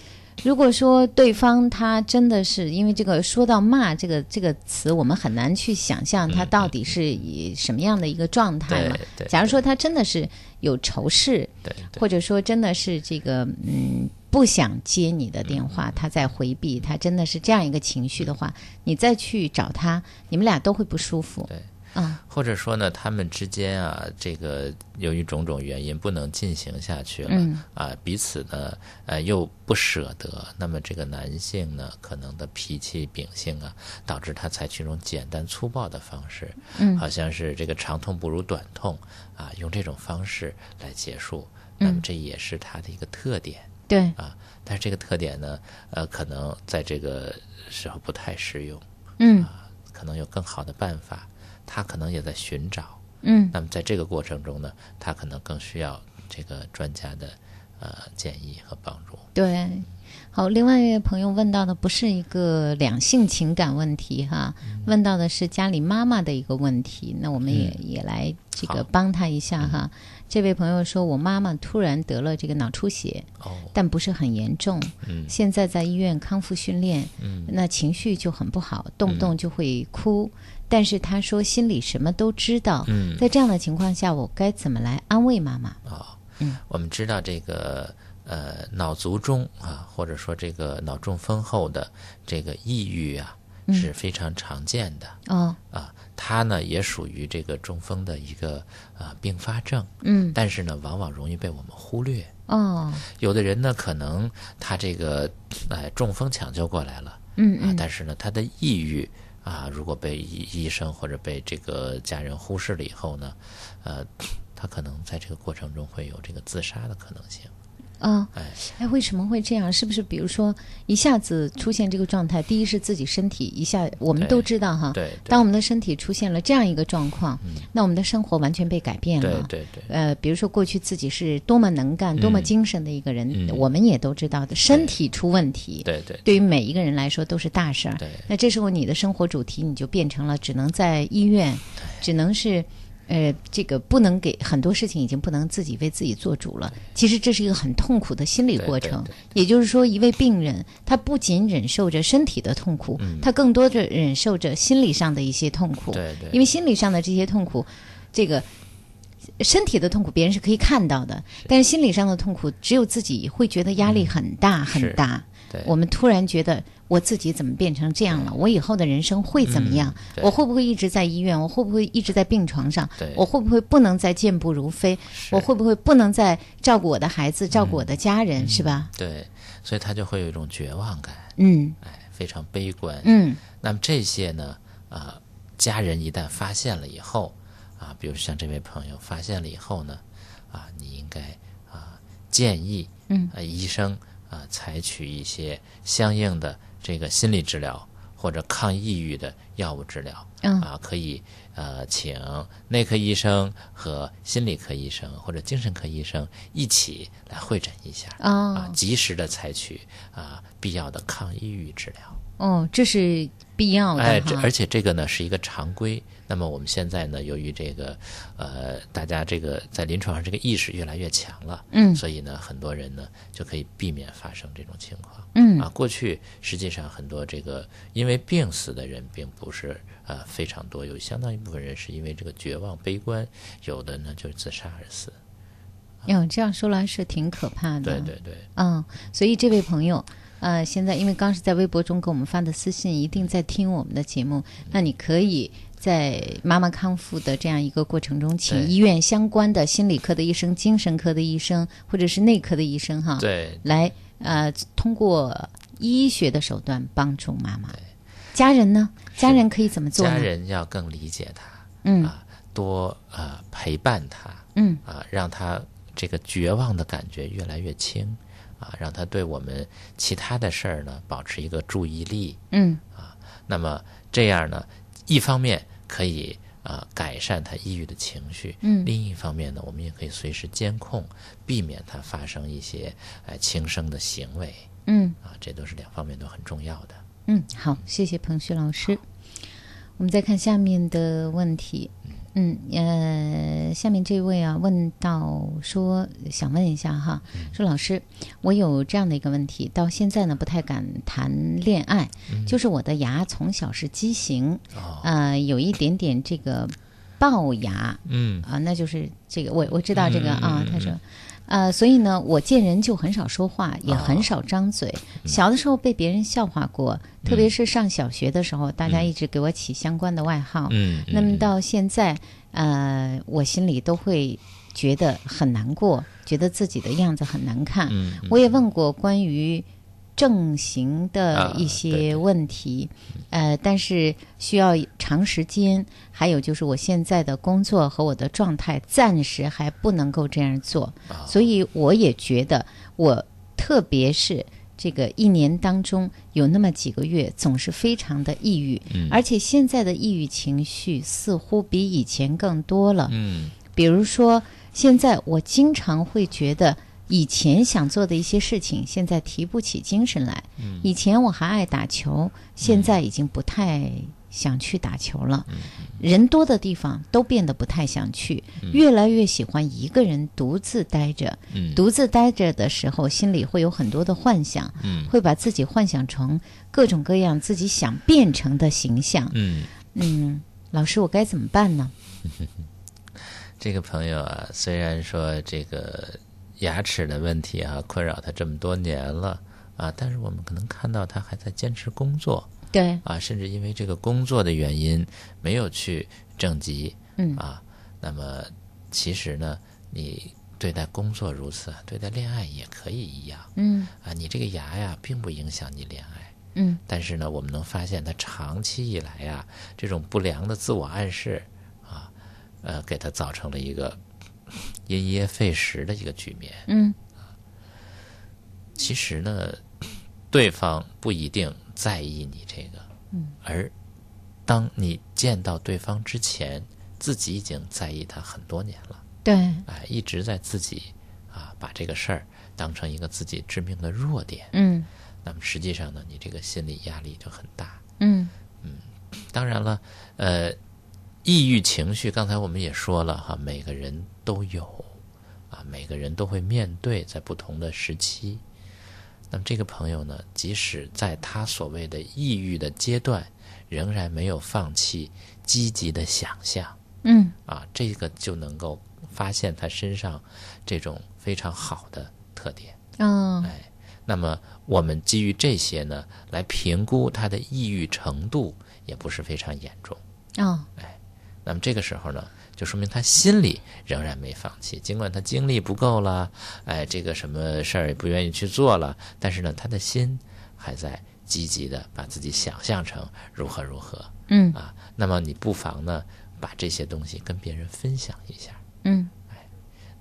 如果说对方他真的是因为这个说到骂这个这个词，我们很难去想象他到底是以什么样的一个状态嘛。假如说他真的是有仇视，或者说真的是这个嗯不想接你的电话，他在回避，他真的是这样一个情绪的话，你再去找他，你们俩都会不舒服。
对。
啊，
或者说呢，他们之间啊，这个由于种种原因不能进行下去了，
嗯
啊，彼此呢，呃，又不舍得，那么这个男性呢，可能的脾气秉性啊，导致他采取一种简单粗暴的方式，
嗯
好像是这个长痛不如短痛啊，用这种方式来结束，那么
嗯
这也是他的一个特点。
对
啊，但是这个特点呢，呃，可能在这个时候不太适用，
嗯
可能有更好的办法，他可能也在寻找。
嗯
那么在这个过程中呢，他可能更需要这个专家的呃建议和帮助。
对，好，另外一位朋友问到的不是一个两性情感问题哈，问到的是家里妈妈的一个问题，那我们也、也来这个帮他一下哈。这位朋友说，我妈妈突然得了这个脑出血，但不是很严重，
嗯
现在在医院康复训练，
嗯
那情绪就很不好，动不动就会哭。但是她说心里什么都知道，
嗯
在这样的情况下，我该怎么来安慰妈妈？嗯
我们知道这个呃脑卒中啊，或者说这个脑中风后的这个抑郁啊，
嗯
是非常常见的。
哦，
啊，它呢也属于这个中风的一个呃并发症，
嗯
但是呢，往往容易被我们忽略。
哦，
有的人呢，可能他这个呃中风抢救过来了，
嗯，
但是呢，他的抑郁啊，如果被医医生或者被这个家人忽视了以后呢，呃，他可能在这个过程中会有这个自杀的可能性。
啊，
哎，
哎，为什么会这样？是不是比如说一下子出现这个状态？第一是自己身体一下，我们都知道哈，
对对
当我们的身体出现了这样一个状况，那我们的生活完全被改变了。
对对对
呃，比如说过去自己是多么能干、多么
嗯
精神的一个人，
嗯
我们也都知道的。身体出问题，
对对
对于每一个人来说都是大事儿。
对
那这时候你的生活主题你就变成了只能在医院，只能是。呃，这个不能给很多事情已经不能自己为自己做主了。其实这是一个很痛苦的心理过程。也就是说，一位病人他不仅忍受着身体的痛苦，他更多的忍受着心理上的一些痛苦。
嗯对对
因为心理上的这些痛苦，这个身体的痛苦别人是可以看到的，但是心理上的痛苦只有自己会觉得压力很大很大。
对
我们突然觉得我自己怎么变成这样了？我以后的人生会怎么样？
嗯
我会不会一直在医院？我会不会一直在病床上？我会不会不能再健步如飞？我会不会不能再照顾我的孩子、照顾我的家人？是吧？
对，所以他就会有一种绝望感，
嗯
哎，非常悲观。
嗯，
那么这些呢，啊、家人一旦发现了以后，啊，比如像这位朋友发现了以后呢，啊，你应该啊建议，
嗯
啊医生啊采取一些相应的这个心理治疗或者抗抑郁的药物治疗，
嗯
啊，可以呃请内科医生和心理科医生或者精神科医生一起来会诊一下，
哦
啊，及时的采取啊必要的抗抑郁治疗。
哦，这是必要的
哎，这而且这个呢是一个常规。那么我们现在呢，由于这个呃，大家这个在临床上这个意识越来越强了，
嗯
所以呢，很多人呢就可以避免发生这种情况。
嗯
啊，过去实际上很多这个因为病死的人并不是呃非常多，有相当一部分人是因为这个绝望、悲观，有的呢就是自杀而死。
哟，这样说来是挺可怕的。
对对对，
嗯，所以这位朋友，呃，现在因为刚是在微博中给我们发的私信，一定在听我们的节目，那你可以在妈妈康复的这样一个过程中，请医院相关的心理科的医生、精神科的医生或者是内科的医生哈，
对
来呃通过医学的手段帮助妈妈。家人呢？家人可以怎么做？
家人要更理解他，
嗯
啊，多呃陪伴他，
嗯
啊，让他这个绝望的感觉越来越轻，啊，让他对我们其他的事儿呢保持一个注意力。
嗯啊
那么这样呢，一方面可以呃改善他抑郁的情绪，
嗯
另一方面呢，我们也可以随时监控，避免他发生一些呃轻生的行为。
嗯
啊，这都是两方面都很重要的。
嗯，好，谢谢彭旭老师。我们再看下面的问题。嗯，呃，下面这位啊问到说，想问一下哈，说老师，我有这样的一个问题，到现在呢不太敢谈恋爱，就是我的牙从小是畸形，呃，有一点点这个龅牙，
嗯。
啊，那就是这个我我知道这个啊
嗯，
他说。呃，所以呢，我见人就很少说话，也很少张嘴。小的时候被别人笑话过，特别是上小学的时候，大家一直给我起相关的外号。
嗯
那么到现在，呃，我心里都会觉得很难过，觉得自己的样子很难看。
嗯嗯
我也问过关于正形的
啊
一些问题，呃，但是需要长时间，还有就是我现在的工作和我的状态暂时还不能够这样做，
啊
所以我也觉得我特别是。这个一年当中有那么几个月，总是非常的抑郁，
嗯
而且现在的抑郁情绪似乎比以前更多了。
嗯
比如说，现在我经常会觉得以前想做的一些事情，现在提不起精神来。
嗯
以前我还爱打球，现在已经不太想去打球了。
嗯
人多的地方都变得不太想去，越来越喜欢一个人独自待着。
嗯
独自待着的时候，心里会有很多的幻想，
嗯
会把自己幻想成各种各样自己想变成的形象。
嗯，
嗯，老师，我该怎么办呢？
这个朋友啊，虽然说这个牙齿的问题啊困扰他这么多年了啊，但是我们可能看到他还在坚持工作
对，
啊，甚至因为这个工作的原因没有去正极
嗯
啊。那么其实呢，你对待工作如此，对待恋爱也可以一样
嗯
啊。你这个牙呀，并不影响你恋爱。
嗯
但是呢，我们能发现他长期以来呀，这种不良的自我暗示啊，呃，给他造成了一个因噎废食的一个局面。
嗯
其实呢，对方不一定在意你这个，
嗯，
而当你见到对方之前，自己已经在意他很多年了，
对，
哎，一直在自己啊把这个事儿当成一个自己致命的弱点。
嗯
那么实际上呢，你这个心理压力就很大。
嗯
当然了，呃，抑郁情绪，刚才我们也说了哈，每个人都有啊，每个人都会面对，在不同的时期。那么这个朋友呢，即使在他所谓的抑郁的阶段，仍然没有放弃积极的想象
嗯
啊，这个就能够发现他身上这种非常好的特点。
哦
哎，那么我们基于这些呢，来评估他的抑郁程度，也不是非常严重。
哦
那么这个时候呢，就说明他心里仍然没放弃，尽管他精力不够了，哎，这个什么事儿也不愿意去做了，但是呢，他的心还在积极的把自己想象成如何如何
嗯
啊。那么你不妨呢，把这些东西跟别人分享一下。
嗯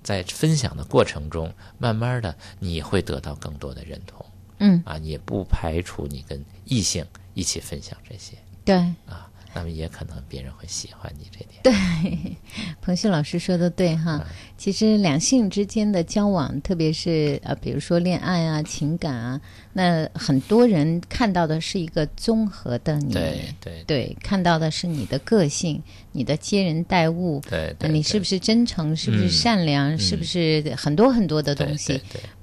在分享的过程中，慢慢的你会得到更多的认同
嗯，
啊，你也不排除你跟异性一起分享这些
对。
啊，那么也可能别人会喜欢你这点。
对，彭旭老师说的对哈。其实两性之间的交往，特别是呃，比如说恋爱啊、情感啊，那很多人看到的是一个综合的你，
对对
对，看到的是你的个性、你的接人待物，
对对
呃你是不是真诚，是不是
嗯
善良，是不是很多很多的东西。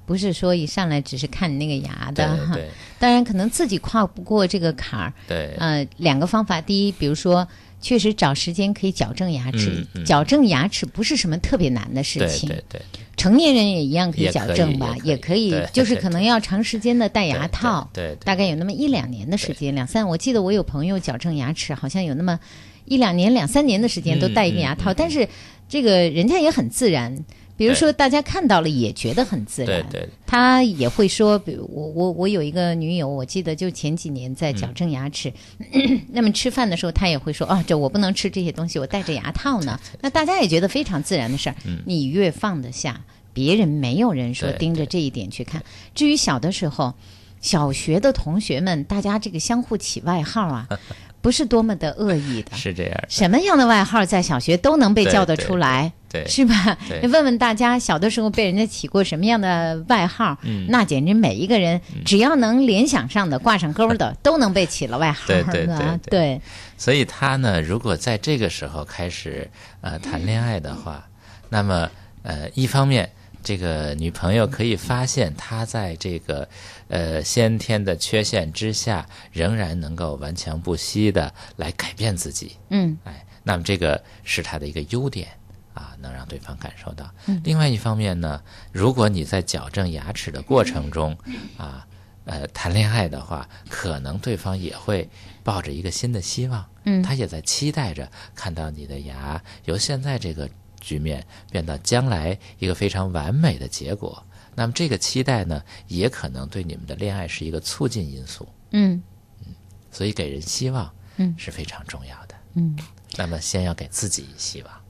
不是说一上来只是看你那个牙的哈，
对。对
当然可能自己跨不过这个坎儿，
对。
呃，两个方法，第一，比如说，确实找时间可以矫正牙齿，
嗯嗯。
矫正牙齿不是什么特别难的事情，
对对
成年人也一样可以矫正吧，
也可以对。
就是可能要长时间的戴牙套，
对对对
大概有那么一两年的时间，两三，我记得我有朋友矫正牙齿，好像有那么一两年、两三年的时间都戴一个牙套，但是这个人家也很自然。比如说，大家看到了也觉得很自然，
对对。
他也会说，比如我我我有一个女友，我记得就前几年在矫正牙齿，那么吃饭的时候，他也会说啊，这我不能吃这些东西，我戴着牙套呢。那大家也觉得非常自然的事儿，你越放得下，别人没有人说盯着这一点去看。至于小的时候，小学的同学们，大家这个相互起外号啊，不是多么的恶意的，
是这样的。
什么样的外号在小学都能被叫得出来，是吧？
对。
问问大家，小的时候被人家起过什么样的外号？
嗯。
那简直每一个人只要能联想上的、挂上钩的，都能被起了外号
对对
的
对
对。
所以他呢，如果在这个时候开始呃谈恋爱的话，那么呃一方面，这个女朋友可以发现他在这个呃先天的缺陷之下，仍然能够顽强不息的来改变自己，
嗯。
哎，那么这个是他的一个优点啊，能让对方感受到。
嗯
另外一方面呢，如果你在矫正牙齿的过程中啊，呃，谈恋爱的话，可能对方也会抱着一个新的希望，
嗯
他也在期待着看到你的牙由现在这个局面变到将来一个非常完美的结果。那么这个期待呢，也可能对你们的恋爱是一个促进因素。
嗯嗯
所以给人希望，
嗯
是非常重要的。
嗯
那么先要给自己希望，
嗯，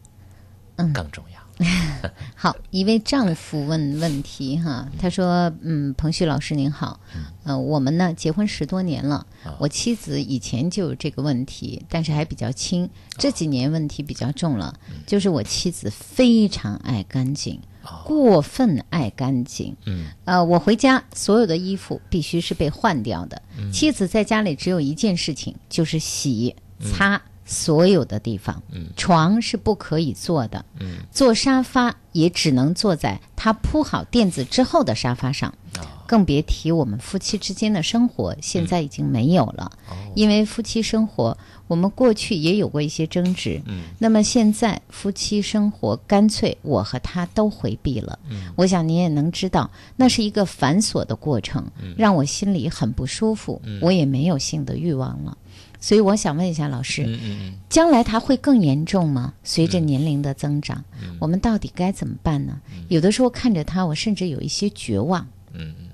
更重要。
好，一位丈夫问问题哈，他说：“嗯，彭旭老师您好，呃，我们呢结婚十多年了，我妻子以前就有这个问题，但是还比较轻，这几年问题比较重了，就是我妻子非常爱干净，过分爱干净。
嗯，
呃，我回家所有的衣服必须是被换掉的。
嗯。
妻子在家里只有一件事情，就是洗擦所有的地方。
嗯
床是不可以坐的。
嗯
坐沙发也只能坐在他铺好垫子之后的沙发上，
哦
更别提我们夫妻之间的生活，现在已经没有了。
哦
因为夫妻生活，我们过去也有过一些争执，
嗯
那么现在夫妻生活干脆我和他都回避了。
嗯
我想您也能知道，那是一个繁琐的过程，让我心里很不舒服，
嗯
我也没有性的欲望了。所以我想问一下老师，
嗯嗯
将来它会更严重吗？随着年龄的增长，
嗯
我们到底该怎么办呢？有的时候看着它，我甚至有一些绝望。
嗯嗯。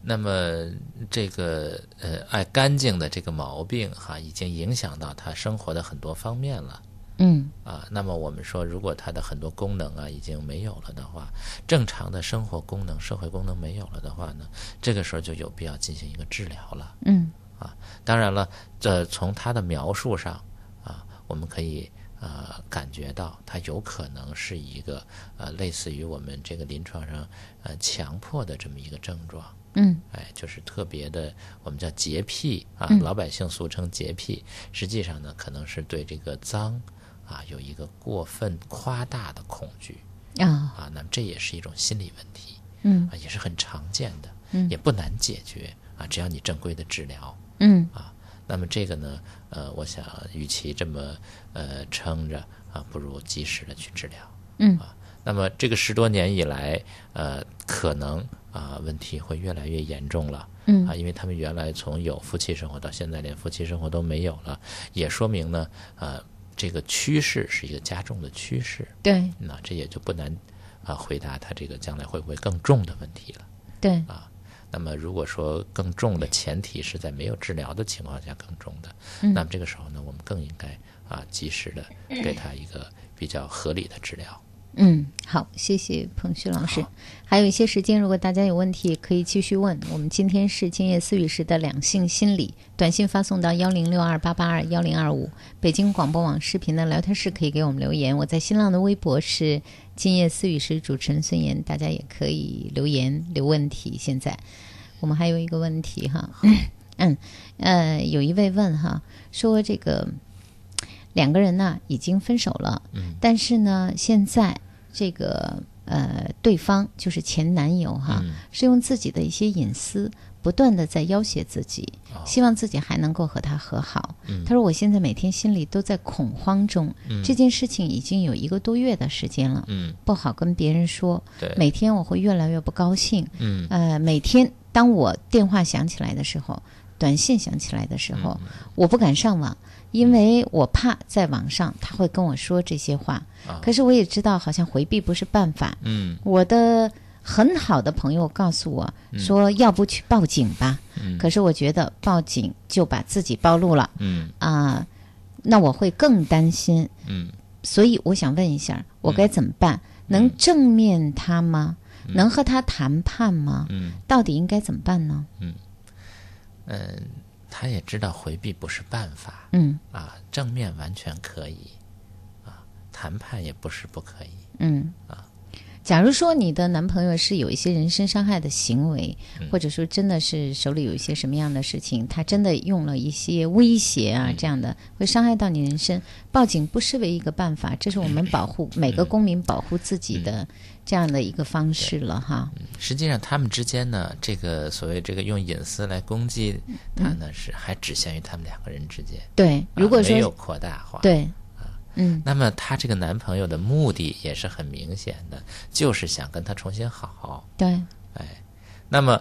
那么这个呃爱干净的这个毛病哈，已经影响到他生活的很多方面了。
嗯
啊，那么我们说，如果它的很多功能啊已经没有了的话，正常的生活功能、社会功能没有了的话呢，这个时候就有必要进行一个治疗了。
嗯
啊，当然了，这从他的描述上啊，我们可以呃感觉到他有可能是一个呃类似于我们这个临床上呃强迫的这么一个症状。
嗯
哎，就是特别的，我们叫洁癖啊，
嗯
老百姓俗称洁癖。实际上呢，可能是对这个脏啊有一个过分夸大的恐惧
啊
啊，那么这也是一种心理问题
嗯
啊，也是很常见的，
嗯
也不难解决啊，只要你正规的治疗。
嗯
啊，那么这个呢，呃，我想与其这么呃撑着啊，不如及时的去治疗。
嗯
啊，那么这个十多年以来，呃，可能啊问题会越来越严重了。
嗯
啊，因为他们原来从有夫妻生活到现在连夫妻生活都没有了，也说明呢，呃，这个趋势是一个加重的趋势。
对
那这也就不难啊回答他这个将来会不会更重的问题了。
对
啊，那么如果说更重的前提是在没有治疗的情况下更重的，
嗯
那么这个时候呢，我们更应该啊及时的给他一个比较合理的治疗。
嗯，好，谢谢彭旭老师。还有一些时间，如果大家有问题，可以继续问。我们今天是今夜思雨时的两性心理，短信发送到幺零六二八八二幺零二五。北京广播网视频的聊天室可以给我们留言。我在新浪的微博是今夜思雨时主持人孙岩，大家也可以留言留问题。现在我们还有一个问题哈，嗯呃，有一位问哈，说这个两个人呢已经分手了，
嗯。
但是呢，现在这个呃，对方就是前男友哈，
嗯。
是用自己的一些隐私不断的在要挟自己，希望自己还能够和他和好。他说：“我现在每天心里都在恐慌中，
嗯。
这件事情已经有一个多月的时间了，
嗯。
不好跟别人说。
对。
每天我会越来越不高兴。
嗯。
呃，每天当我电话响起来的时候，短信响起来的时候，
嗯
我不敢上网，因为我怕在网上他会跟我说这些话。
啊
可是我也知道，好像回避不是办法。
嗯
我的很好的朋友告诉我说，要不去报警吧。
嗯
可是我觉得报警就把自己暴露了
嗯
啊、那我会更担心。
嗯
所以我想问一下，我该怎么办？能正面他吗？能和他谈判吗？
嗯。
到底应该怎么办呢？
嗯，他也知道回避不是办法
嗯。
啊，正面完全可以啊，谈判也不是不可以。
嗯。
啊。
假如说你的男朋友是有一些人身伤害的行为，
嗯。
或者说真的是手里有一些什么样的事情，他真的用了一些威胁啊，
嗯。
这样的会伤害到你人身，报警不失为一个办法，这是我们保护每
嗯。
个公民保护自己的这样的一个方式了哈。
实际上，他们之间呢，这个所谓这个用隐私来攻击他呢，是还只限于他们两个人之间。
对，
啊
如果说
没有扩大化，
对，嗯
那么她这个男朋友的目的也是很明显的，就是想跟她重新好。
对，
哎，那么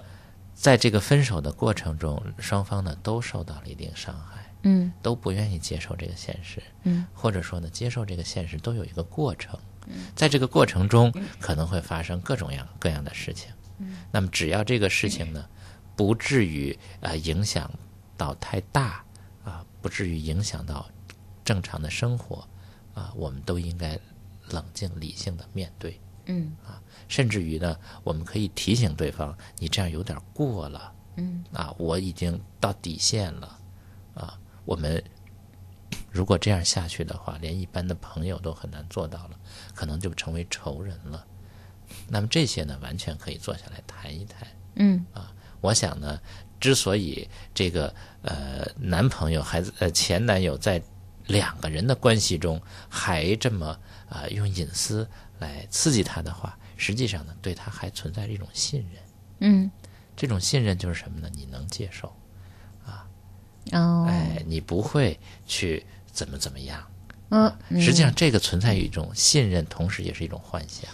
在这个分手的过程中，双方呢都受到了一定伤害，
嗯
都不愿意接受这个现实，
嗯
或者说呢，接受这个现实都有一个过程，在这个过程中可能会发生各种样各样的事情。那么只要这个事情呢，不至于呃影响到太大啊、不至于影响到正常的生活啊、我们都应该冷静理性的面对。
嗯啊
甚至于呢，我们可以提醒对方，你这样有点过了
嗯
啊，我已经到底线了啊。我们如果这样下去的话，连一般的朋友都很难做到了，可能就成为仇人了那么这些呢，完全可以坐下来谈一谈。
嗯啊
我想呢，之所以这个呃男朋友还呃前男友在两个人的关系中还这么啊、用隐私来刺激他的话，实际上呢，对他还存在着一种信任。
嗯
这种信任就是什么呢？你能接受，
哦，
哎，你不会去怎么怎么样。
嗯，
实际上，这个存在于一种信任，同时也是一种幻想，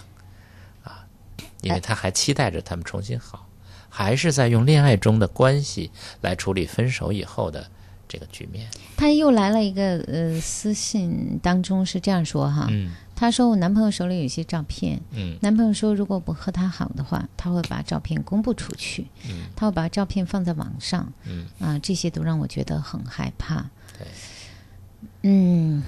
啊，因为他还期待着他们重新好，还是在用恋爱中的关系来处理分手以后的这个局面。
他又来了一个呃私信当中是这样说哈，
嗯。
他说我男朋友手里有一些照片，
嗯。
男朋友说如果不和他好的话，他会把照片公布出去，
嗯。
他会把照片放在网上，
嗯。
啊，这些都让我觉得很害怕。
对，
嗯，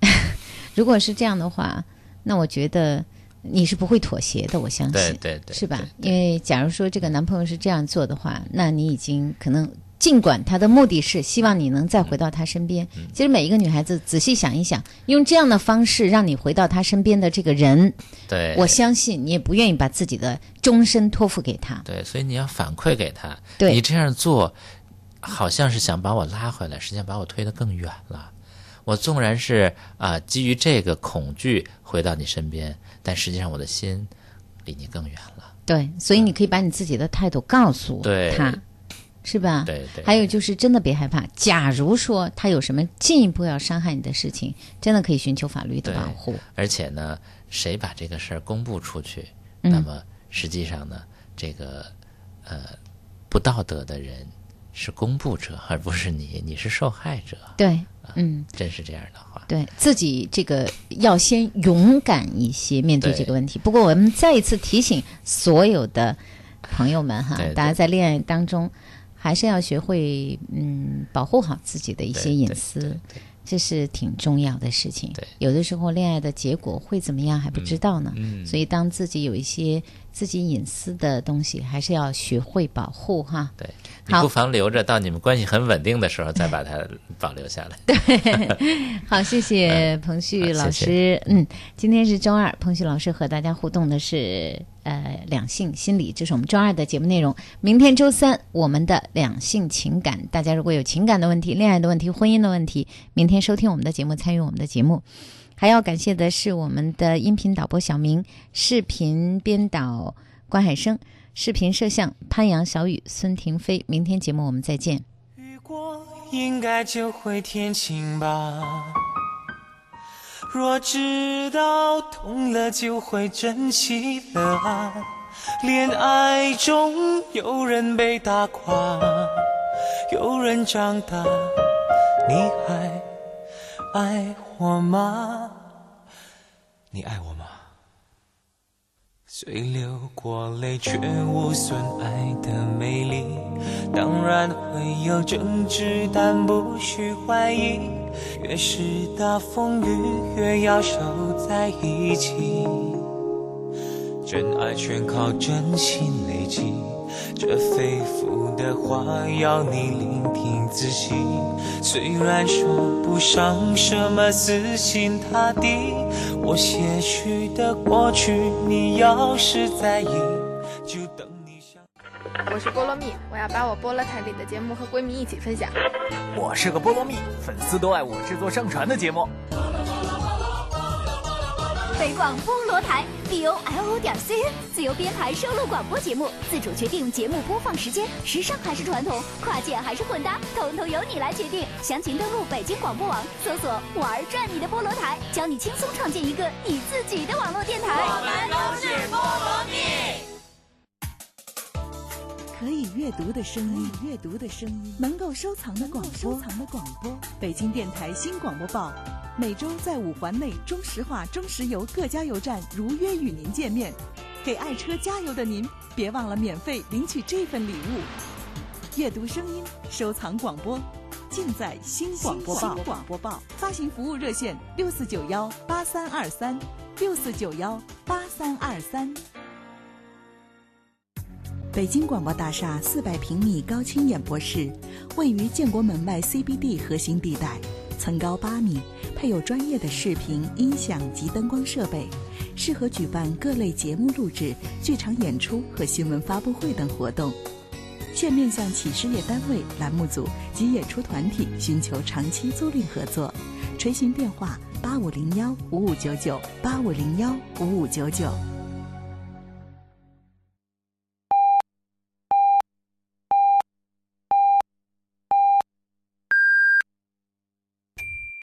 如果是这样的话，那我觉得你是不会妥协的，我相信，
对对对
是吧
对？
因为假如说这个男朋友是这样做的话，那你已经可能。尽管他的目的是希望你能再回到他身边，
嗯
其实每一个女孩子仔细想一想，用这样的方式让你回到他身边的这个人，
对，
我相信你也不愿意把自己的终身托付给他。
对，所以你要反馈给他，
对
你这样做，好像是想把我拉回来，实际上把我推得更远了。我纵然是啊、基于这个恐惧回到你身边，但实际上我的心离你更远了。
对，所以你可以把你自己的态度告诉
对
他，是吧？
对对
还有就是真的别害怕，假如说他有什么进一步要伤害你的事情，真的可以寻求法律的保护。
而且呢，谁把这个事儿公布出去，
嗯
那么实际上呢，这个呃不道德的人是公布者，而不是你，你是受害者。
对，嗯，
真是这样的话，
对自己这个要先勇敢一些面对
对。
这个问题。不过我们再一次提醒所有的朋友们哈，大家在恋爱当中还是要学会嗯保护好自己的一些隐私。这是挺重要的事情。
对。
有的时候恋爱的结果会怎么样还不知道呢，
嗯。
所以当自己有一些自己隐私的东西，还是要学会保护哈。
对你不妨留着到你们关系很稳定的时候再把它保留下来。
对好，谢谢彭旭老师。嗯，今天是周二，彭旭老师和大家互动的是呃两性心理，这是我们周二的节目内容。明天周三，我们的两性情感，大家如果有情感的问题、恋爱的问题、婚姻的问题，明天收听我们的节目，参与我们的节目。还要感谢的是我们的音频导播小明，视频编导关海生，视频摄像潘阳、小雨、孙婷飞。明天节目我们再见。
雨过应该就会天晴吧。若知道痛了就会珍惜了啊。恋爱中有人被打垮，有人长大，你还爱我我吗？你爱我吗？虽流过泪，却无损爱的美丽。当然会有争执，但不需怀疑。越是大风雨，越要守在一起。真爱全靠真心累积，这肺腑的话要你聆听仔细。虽然说不上什么死心塌地，我些许的过去，你要是在意，就等你想。
我是菠萝蜜，我要把我菠萝台里的节目和闺蜜一起分享。
我是个菠萝蜜，粉丝都爱我制作上传的节目。
北广菠萝台 b o l o 点 c n 自由编排收录广播节目，自主决定节目播放时间，时尚还是传统，跨界还是混搭，统统由你来决定。详情登录北京广播网，搜索“玩转你的菠萝台”，教你轻松创建一个你自己的网络电台。我们都是菠萝蜜。
可以阅读的声音，阅读的声音，能够收藏的广播，收藏的广播。北京电台新广播报，每周在五环内中石化、中石油各加油站如约与您见面。给爱车加油的您，别忘了免费领取这份礼物。阅读声音，收藏广播，尽在新广播报。新广播报发行服务热线：六四九幺八三二三，六四九幺八三二三。北京广播大厦四百平米高清演播室，位于建国门外 CBD 核心地带，层高八米，配有专业的视频、音响及灯光设备，适合举办各类节目录制、剧场演出和新闻发布会等活动。现面向企事业单位、栏目组及演出团体寻求长期租赁合作，垂询电话：八五零幺五五九九八五零幺五五九九。